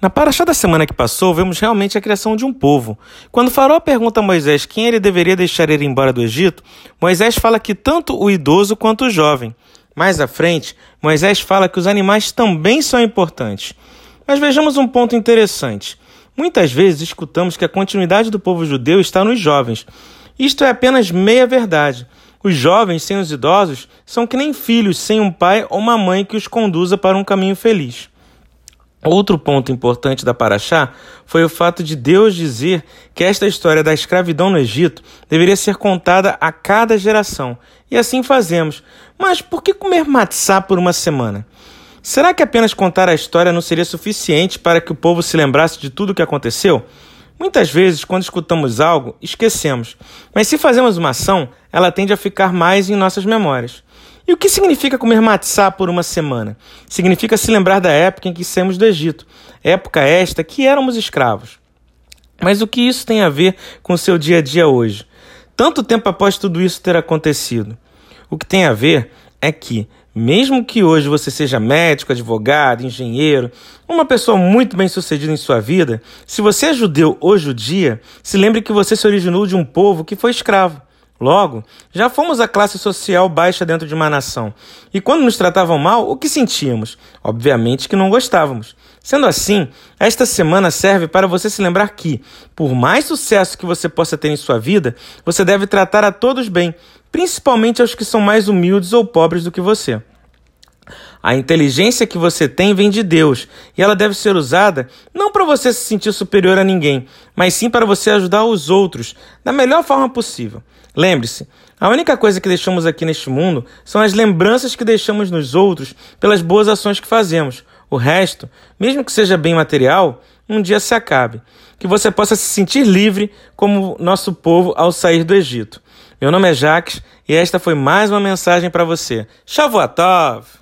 Na paraxá da semana que passou, vemos realmente a criação de um povo. Quando Faraó pergunta a Moisés quem ele deveria deixar ir embora do Egito, Moisés fala que tanto o idoso quanto o jovem. Mais à frente, Moisés fala que os animais também são importantes. Mas vejamos um ponto interessante. Muitas vezes escutamos que a continuidade do povo judeu está nos jovens. Isto é apenas meia verdade. Os jovens sem os idosos são que nem filhos sem um pai ou uma mãe que os conduza para um caminho feliz. Outro ponto importante da Paraxá foi o fato de Deus dizer que esta história da escravidão no Egito deveria ser contada a cada geração. E assim fazemos. Mas por que comer matzá por uma semana? Será que apenas contar a história não seria suficiente para que o povo se lembrasse de tudo o que aconteceu? Muitas vezes, quando escutamos algo, esquecemos. Mas se fazemos uma ação, ela tende a ficar mais em nossas memórias. E o que significa comer matzá por uma semana? Significa se lembrar da época em que saímos do Egito, época esta que éramos escravos. Mas o que isso tem a ver com o seu dia a dia hoje? Tanto tempo após tudo isso ter acontecido. O que tem a ver é que, mesmo que hoje você seja médico, advogado, engenheiro, uma pessoa muito bem sucedida em sua vida, se você é judeu ou judia, se lembre que você se originou de um povo que foi escravo. Logo, já fomos a classe social baixa dentro de uma nação. E quando nos tratavam mal, o que sentíamos? Obviamente que não gostávamos. Sendo assim, esta semana serve para você se lembrar que, por mais sucesso que você possa ter em sua vida, você deve tratar a todos bem, principalmente aos que são mais humildes ou pobres do que você. A inteligência que você tem vem de Deus e ela deve ser usada não para você se sentir superior a ninguém, mas sim para você ajudar os outros da melhor forma possível. Lembre-se, a única coisa que deixamos aqui neste mundo são as lembranças que deixamos nos outros pelas boas ações que fazemos. O resto, mesmo que seja bem material, um dia se acabe. Que você possa se sentir livre como nosso povo ao sair do Egito. Meu nome é Jacques e esta foi mais uma mensagem para você. Shavuot Tov!